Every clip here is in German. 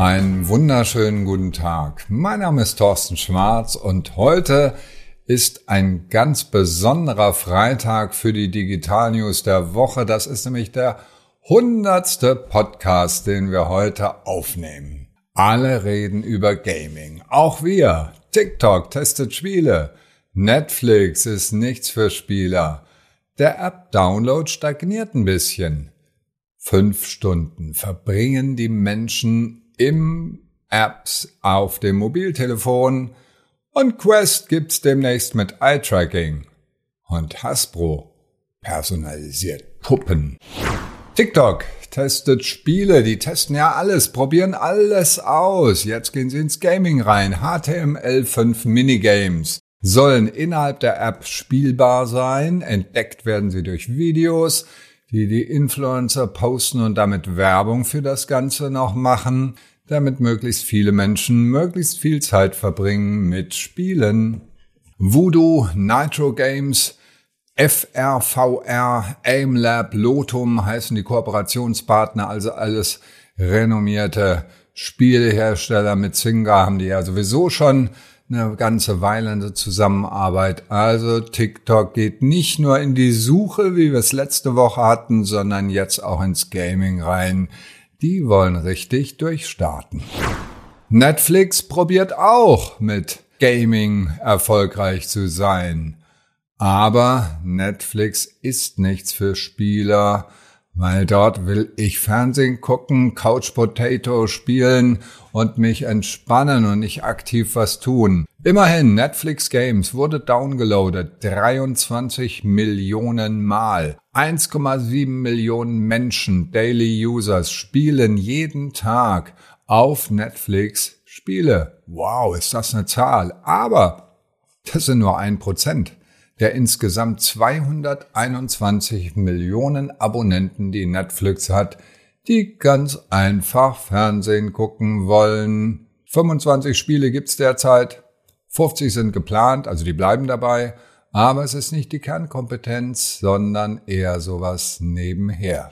Einen wunderschönen guten Tag. Mein Name ist Thorsten Schwarz und heute ist ein ganz besonderer Freitag für die Digital News der Woche. Das ist nämlich der hundertste Podcast, den wir heute aufnehmen. Alle reden über Gaming. Auch wir. TikTok testet Spiele. Netflix ist nichts für Spieler. Der App-Download stagniert ein bisschen. Fünf Stunden verbringen die Menschen im Apps auf dem Mobiltelefon und Quest gibt's demnächst mit Eye-Tracking. Und Hasbro personalisiert Puppen. TikTok testet Spiele, die testen ja alles, probieren alles aus. Jetzt gehen sie ins Gaming rein. HTML5 Minigames sollen innerhalb der App spielbar sein. Entdeckt werden sie durch Videos, die die Influencer posten und damit Werbung für das Ganze noch machen, damit möglichst viele Menschen möglichst viel Zeit verbringen mit Spielen. Voodoo, Nitro Games, FRVR, AimLab, Lotum heißen die Kooperationspartner, also alles renommierte Spielehersteller. Mit Zynga haben die ja sowieso schon eine ganze Weile eine Zusammenarbeit. Also TikTok geht nicht nur in die Suche, wie wir es letzte Woche hatten, sondern jetzt auch ins Gaming rein. Die wollen richtig durchstarten. Netflix probiert auch mit Gaming erfolgreich zu sein. Aber Netflix ist nichts für Spieler weil dort will ich Fernsehen gucken, Couch Potato spielen und mich entspannen und nicht aktiv was tun. Immerhin, Netflix Games wurde downgeloadet 23 Millionen Mal. 1,7 Millionen Menschen, Daily Users, spielen jeden Tag auf Netflix Spiele. Wow, ist das eine Zahl. Aber das sind nur ein Prozent der insgesamt 221 Millionen Abonnenten, die Netflix hat, die ganz einfach Fernsehen gucken wollen. 25 Spiele gibt's derzeit, 50 sind geplant, also die bleiben dabei, aber es ist nicht die Kernkompetenz, sondern eher sowas nebenher.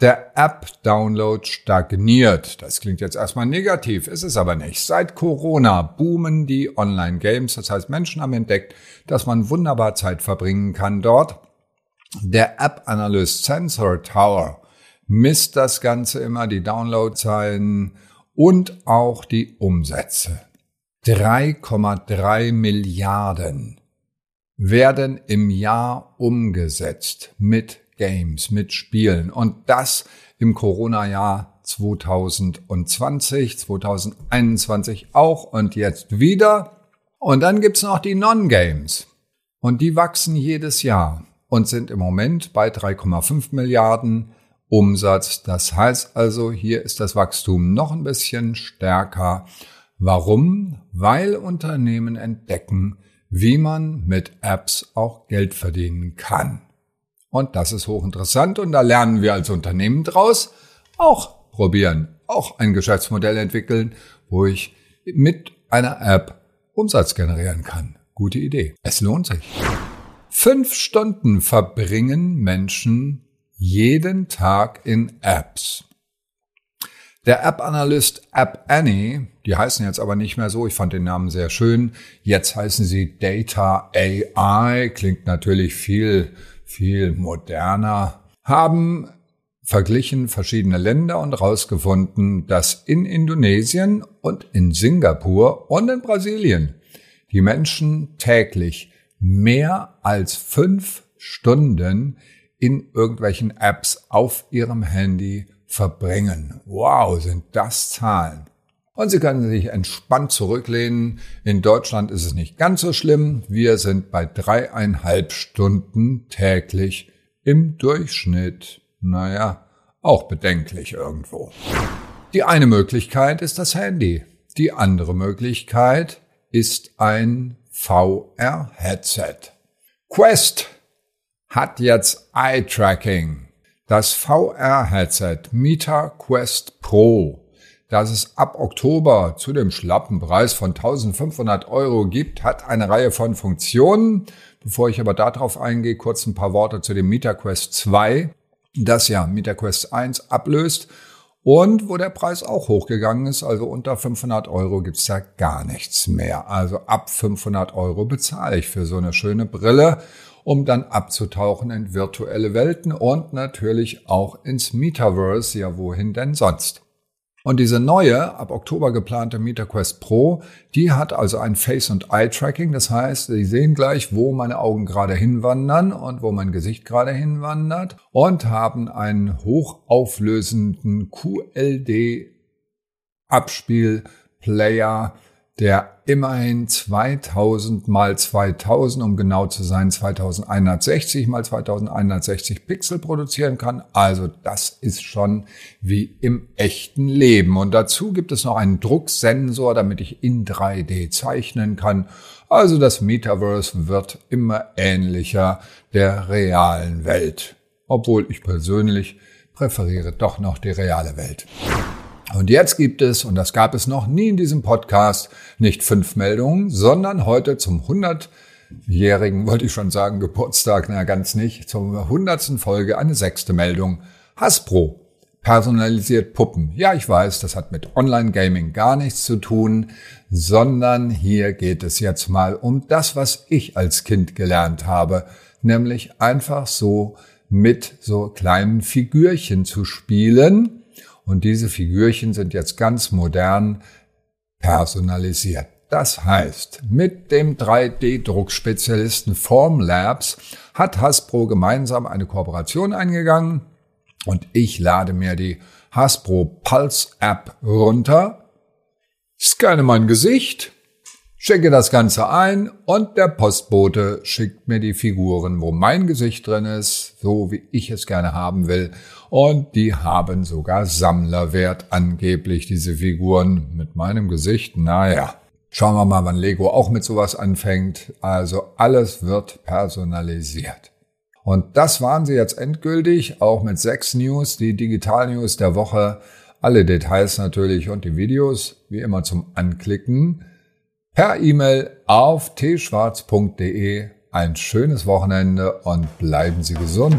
Der App-Download stagniert. Das klingt jetzt erstmal negativ, ist es aber nicht. Seit Corona boomen die Online-Games. Das heißt, Menschen haben entdeckt, dass man wunderbar Zeit verbringen kann dort. Der App-Analyst Sensor Tower misst das Ganze immer, die Downloadzahlen und auch die Umsätze. 3,3 Milliarden werden im Jahr umgesetzt mit Games, mit Spielen. Und das im Corona-Jahr 2020, 2021 auch und jetzt wieder. Und dann gibt's noch die Non-Games. Und die wachsen jedes Jahr und sind im Moment bei 3,5 Milliarden Umsatz. Das heißt also, hier ist das Wachstum noch ein bisschen stärker. Warum? Weil Unternehmen entdecken, wie man mit Apps auch Geld verdienen kann. Und das ist hochinteressant und da lernen wir als Unternehmen draus auch probieren, auch ein Geschäftsmodell entwickeln, wo ich mit einer App Umsatz generieren kann. Gute Idee. Es lohnt sich. Fünf Stunden verbringen Menschen jeden Tag in Apps. Der App-Analyst App Annie, die heißen jetzt aber nicht mehr so, ich fand den Namen sehr schön. Jetzt heißen sie Data AI, klingt natürlich viel viel moderner, haben verglichen verschiedene Länder und herausgefunden, dass in Indonesien und in Singapur und in Brasilien die Menschen täglich mehr als fünf Stunden in irgendwelchen Apps auf ihrem Handy verbringen. Wow, sind das Zahlen. Und Sie können sich entspannt zurücklehnen. In Deutschland ist es nicht ganz so schlimm. Wir sind bei dreieinhalb Stunden täglich im Durchschnitt. Naja, auch bedenklich irgendwo. Die eine Möglichkeit ist das Handy. Die andere Möglichkeit ist ein VR-Headset. Quest hat jetzt Eye-Tracking. Das VR-Headset Meta Quest Pro dass es ab Oktober zu dem schlappen Preis von 1500 Euro gibt, hat eine Reihe von Funktionen. Bevor ich aber darauf eingehe, kurz ein paar Worte zu dem MetaQuest 2, das ja MetaQuest 1 ablöst und wo der Preis auch hochgegangen ist. Also unter 500 Euro gibt's da gar nichts mehr. Also ab 500 Euro bezahle ich für so eine schöne Brille, um dann abzutauchen in virtuelle Welten und natürlich auch ins Metaverse. Ja, wohin denn sonst? Und diese neue, ab Oktober geplante MetaQuest Pro, die hat also ein Face- und Eye-Tracking. Das heißt, Sie sehen gleich, wo meine Augen gerade hinwandern und wo mein Gesicht gerade hinwandert und haben einen hochauflösenden QLD-Abspielplayer, der immerhin 2000 mal 2000, um genau zu sein, 2160 mal 2160 Pixel produzieren kann. Also das ist schon wie im echten Leben. Und dazu gibt es noch einen Drucksensor, damit ich in 3D zeichnen kann. Also das Metaverse wird immer ähnlicher der realen Welt. Obwohl ich persönlich präferiere doch noch die reale Welt. Und jetzt gibt es, und das gab es noch nie in diesem Podcast, nicht fünf Meldungen, sondern heute zum 100-jährigen, wollte ich schon sagen, Geburtstag, na ganz nicht, zur hundertsten Folge eine sechste Meldung. Hasbro personalisiert Puppen. Ja, ich weiß, das hat mit Online-Gaming gar nichts zu tun, sondern hier geht es jetzt mal um das, was ich als Kind gelernt habe, nämlich einfach so mit so kleinen Figürchen zu spielen, und diese Figürchen sind jetzt ganz modern personalisiert. Das heißt, mit dem 3D-Druckspezialisten Formlabs hat Hasbro gemeinsam eine Kooperation eingegangen und ich lade mir die Hasbro Pulse App runter, scanne mein Gesicht schicke das Ganze ein und der Postbote schickt mir die Figuren, wo mein Gesicht drin ist, so wie ich es gerne haben will. Und die haben sogar Sammlerwert angeblich, diese Figuren mit meinem Gesicht. Naja, schauen wir mal, wann Lego auch mit sowas anfängt. Also alles wird personalisiert. Und das waren sie jetzt endgültig, auch mit sechs News, die Digital News der Woche. Alle Details natürlich und die Videos, wie immer zum Anklicken per E-Mail auf tschwarz.de. Ein schönes Wochenende und bleiben Sie gesund.